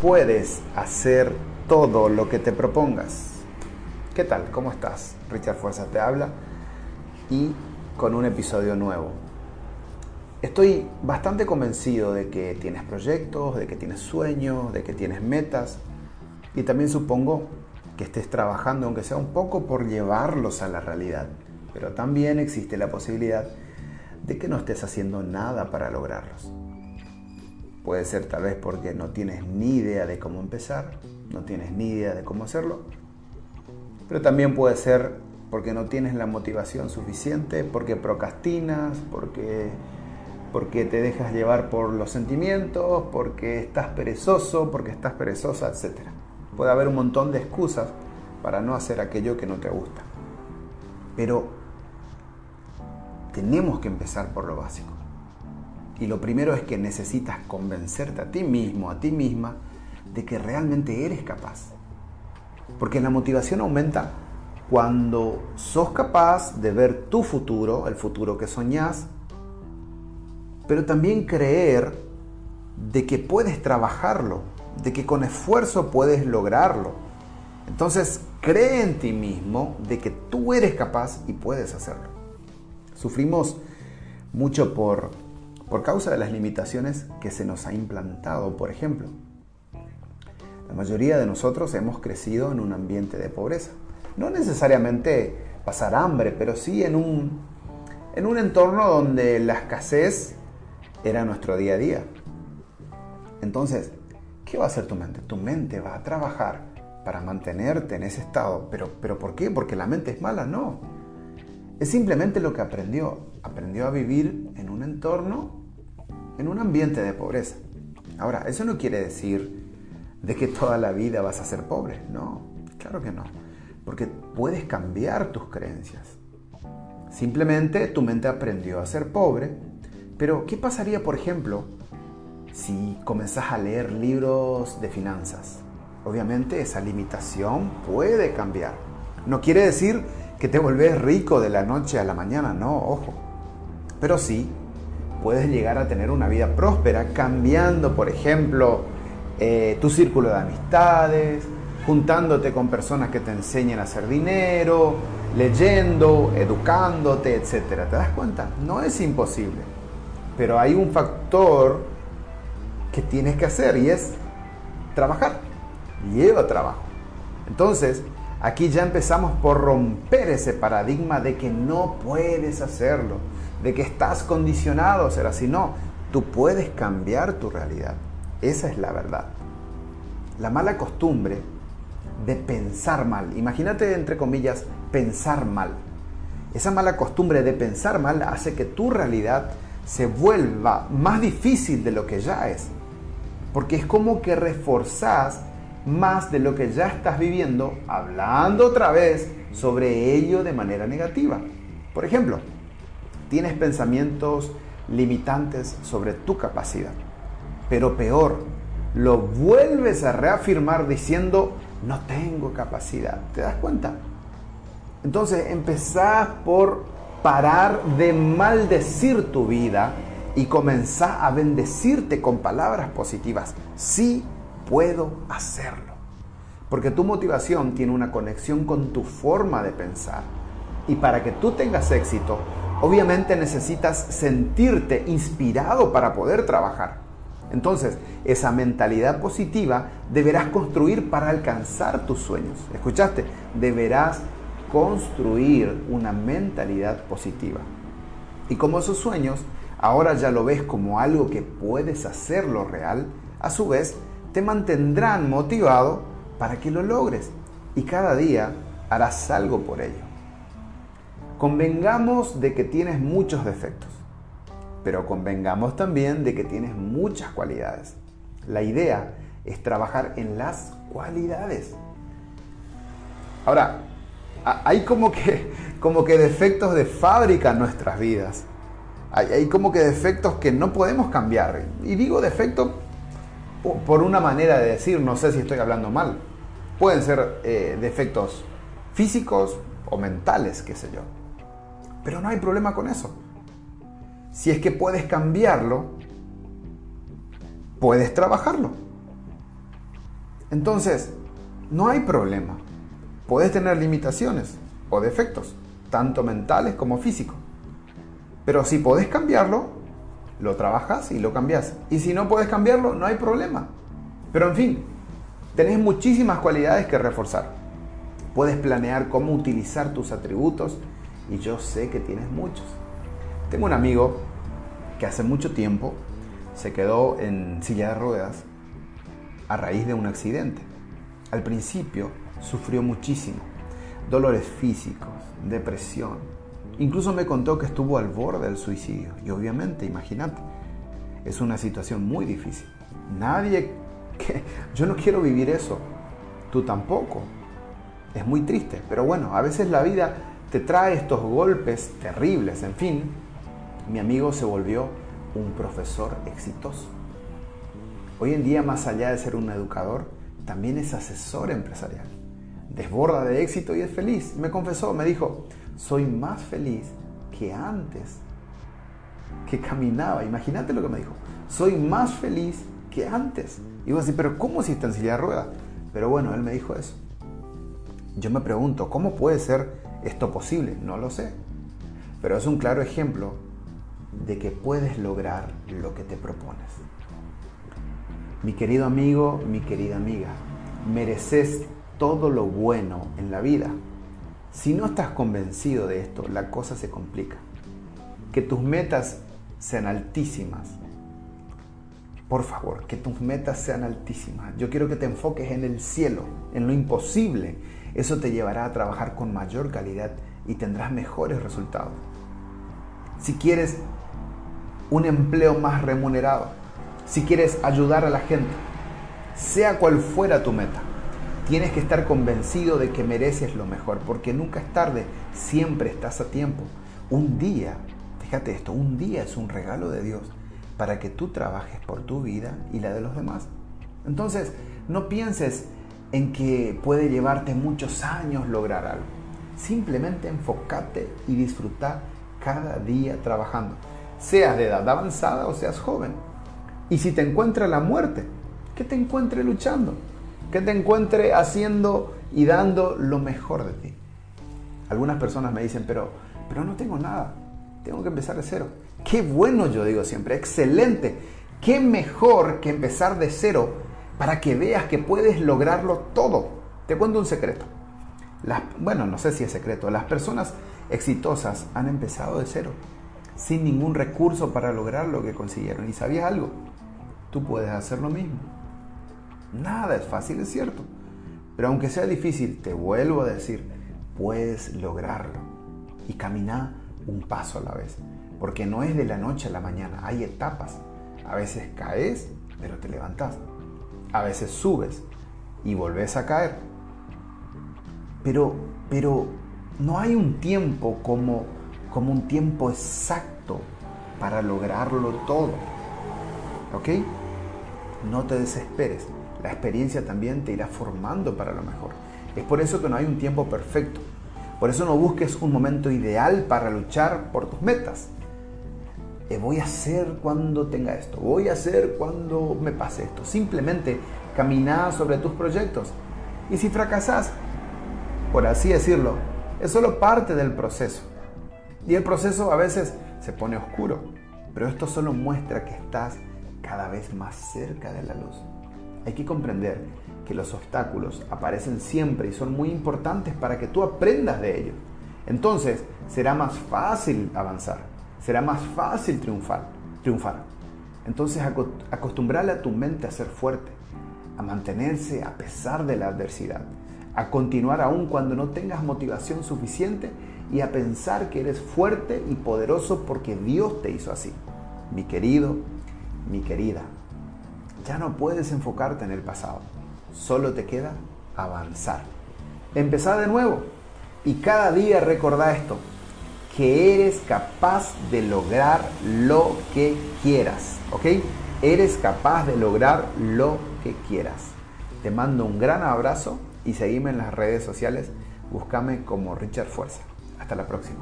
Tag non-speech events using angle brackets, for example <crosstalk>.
puedes hacer todo lo que te propongas. ¿Qué tal? ¿Cómo estás? Richard Fuerza te habla y con un episodio nuevo. Estoy bastante convencido de que tienes proyectos, de que tienes sueños, de que tienes metas y también supongo que estés trabajando, aunque sea un poco, por llevarlos a la realidad. Pero también existe la posibilidad de que no estés haciendo nada para lograrlos. Puede ser tal vez porque no tienes ni idea de cómo empezar, no tienes ni idea de cómo hacerlo, pero también puede ser porque no tienes la motivación suficiente, porque procrastinas, porque, porque te dejas llevar por los sentimientos, porque estás perezoso, porque estás perezosa, etc. Puede haber un montón de excusas para no hacer aquello que no te gusta. Pero tenemos que empezar por lo básico. Y lo primero es que necesitas convencerte a ti mismo, a ti misma, de que realmente eres capaz. Porque la motivación aumenta cuando sos capaz de ver tu futuro, el futuro que soñás, pero también creer de que puedes trabajarlo, de que con esfuerzo puedes lograrlo. Entonces, cree en ti mismo de que tú eres capaz y puedes hacerlo. Sufrimos mucho por por causa de las limitaciones que se nos ha implantado, por ejemplo. La mayoría de nosotros hemos crecido en un ambiente de pobreza. No necesariamente pasar hambre, pero sí en un, en un entorno donde la escasez era nuestro día a día. Entonces, ¿qué va a hacer tu mente? Tu mente va a trabajar para mantenerte en ese estado. ¿Pero, pero por qué? ¿Porque la mente es mala? No. Es simplemente lo que aprendió. Aprendió a vivir en un entorno en un ambiente de pobreza. Ahora, eso no quiere decir de que toda la vida vas a ser pobre, no, claro que no, porque puedes cambiar tus creencias. Simplemente tu mente aprendió a ser pobre, pero ¿qué pasaría, por ejemplo, si comenzás a leer libros de finanzas? Obviamente esa limitación puede cambiar. No quiere decir que te volvés rico de la noche a la mañana, no, ojo. Pero sí puedes llegar a tener una vida próspera cambiando, por ejemplo, eh, tu círculo de amistades, juntándote con personas que te enseñen a hacer dinero, leyendo, educándote, etc. ¿Te das cuenta? No es imposible, pero hay un factor que tienes que hacer y es trabajar. Lleva trabajo. Entonces, aquí ya empezamos por romper ese paradigma de que no puedes hacerlo de que estás condicionado a ser así. No, tú puedes cambiar tu realidad. Esa es la verdad. La mala costumbre de pensar mal. Imagínate, entre comillas, pensar mal. Esa mala costumbre de pensar mal hace que tu realidad se vuelva más difícil de lo que ya es. Porque es como que reforzás más de lo que ya estás viviendo, hablando otra vez sobre ello de manera negativa. Por ejemplo, tienes pensamientos limitantes sobre tu capacidad. Pero peor, lo vuelves a reafirmar diciendo, no tengo capacidad. ¿Te das cuenta? Entonces empezás por parar de maldecir tu vida y comenzás a bendecirte con palabras positivas. Sí puedo hacerlo. Porque tu motivación tiene una conexión con tu forma de pensar. Y para que tú tengas éxito, obviamente necesitas sentirte inspirado para poder trabajar. Entonces, esa mentalidad positiva deberás construir para alcanzar tus sueños. ¿Escuchaste? Deberás construir una mentalidad positiva. Y como esos sueños ahora ya lo ves como algo que puedes hacerlo real, a su vez te mantendrán motivado para que lo logres y cada día harás algo por ello. Convengamos de que tienes muchos defectos, pero convengamos también de que tienes muchas cualidades. La idea es trabajar en las cualidades. Ahora, hay como que, <laughs> como que defectos de fábrica en nuestras vidas. Hay, como que defectos que no podemos cambiar. Y digo defecto por una manera de decir, no sé si estoy hablando mal. Pueden ser eh, defectos físicos o mentales, qué sé yo. Pero no hay problema con eso. Si es que puedes cambiarlo, puedes trabajarlo. Entonces, no hay problema. Puedes tener limitaciones o defectos, tanto mentales como físicos. Pero si podés cambiarlo, lo trabajas y lo cambias. Y si no puedes cambiarlo, no hay problema. Pero en fin, tenés muchísimas cualidades que reforzar. Puedes planear cómo utilizar tus atributos y yo sé que tienes muchos. Tengo un amigo que hace mucho tiempo se quedó en silla de ruedas a raíz de un accidente. Al principio sufrió muchísimo, dolores físicos, depresión. Incluso me contó que estuvo al borde del suicidio. Y obviamente, imagínate, es una situación muy difícil. Nadie que... Yo no quiero vivir eso. Tú tampoco. Es muy triste. Pero bueno, a veces la vida te trae estos golpes terribles. En fin, mi amigo se volvió un profesor exitoso. Hoy en día, más allá de ser un educador, también es asesor empresarial. Desborda de éxito y es feliz. Me confesó, me dijo, soy más feliz que antes que caminaba. Imagínate lo que me dijo. Soy más feliz que antes. Y vos pero ¿cómo si está en silla de ruedas? Pero bueno, él me dijo eso. Yo me pregunto, ¿cómo puede ser esto posible? No lo sé. Pero es un claro ejemplo de que puedes lograr lo que te propones. Mi querido amigo, mi querida amiga, mereces todo lo bueno en la vida. Si no estás convencido de esto, la cosa se complica. Que tus metas sean altísimas. Por favor, que tus metas sean altísimas. Yo quiero que te enfoques en el cielo, en lo imposible. Eso te llevará a trabajar con mayor calidad y tendrás mejores resultados. Si quieres un empleo más remunerado, si quieres ayudar a la gente, sea cual fuera tu meta, tienes que estar convencido de que mereces lo mejor, porque nunca es tarde, siempre estás a tiempo. Un día, fíjate esto, un día es un regalo de Dios para que tú trabajes por tu vida y la de los demás. Entonces, no pienses en que puede llevarte muchos años lograr algo. Simplemente enfócate y disfruta cada día trabajando seas de edad avanzada o seas joven. Y si te encuentra la muerte, que te encuentre luchando, que te encuentre haciendo y dando lo mejor de ti. Algunas personas me dicen, pero, pero no tengo nada, tengo que empezar de cero. Qué bueno, yo digo siempre, excelente. Qué mejor que empezar de cero para que veas que puedes lograrlo todo. Te cuento un secreto. Bueno, no sé si es secreto. Las personas exitosas han empezado de cero sin ningún recurso para lograr lo que consiguieron. ¿Y sabías algo? Tú puedes hacer lo mismo. Nada es fácil, es cierto. Pero aunque sea difícil, te vuelvo a decir, puedes lograrlo. Y camina un paso a la vez. Porque no es de la noche a la mañana, hay etapas. A veces caes, pero te levantas. A veces subes y volves a caer. Pero, pero no hay un tiempo como como un tiempo exacto para lograrlo todo. ¿Ok? No te desesperes. La experiencia también te irá formando para lo mejor. Es por eso que no hay un tiempo perfecto. Por eso no busques un momento ideal para luchar por tus metas. Eh, voy a hacer cuando tenga esto. Voy a hacer cuando me pase esto. Simplemente camina sobre tus proyectos. Y si fracasas, por así decirlo, es solo parte del proceso. Y el proceso a veces se pone oscuro, pero esto solo muestra que estás cada vez más cerca de la luz. Hay que comprender que los obstáculos aparecen siempre y son muy importantes para que tú aprendas de ellos. Entonces será más fácil avanzar, será más fácil triunfar. triunfar. Entonces acostumbrale a tu mente a ser fuerte, a mantenerse a pesar de la adversidad, a continuar aún cuando no tengas motivación suficiente y a pensar que eres fuerte y poderoso porque Dios te hizo así. Mi querido, mi querida, ya no puedes enfocarte en el pasado, solo te queda avanzar. Empezar de nuevo y cada día recordá esto, que eres capaz de lograr lo que quieras, ¿ok? Eres capaz de lograr lo que quieras. Te mando un gran abrazo y seguime en las redes sociales. Búscame como Richard Fuerza. Hasta la próxima.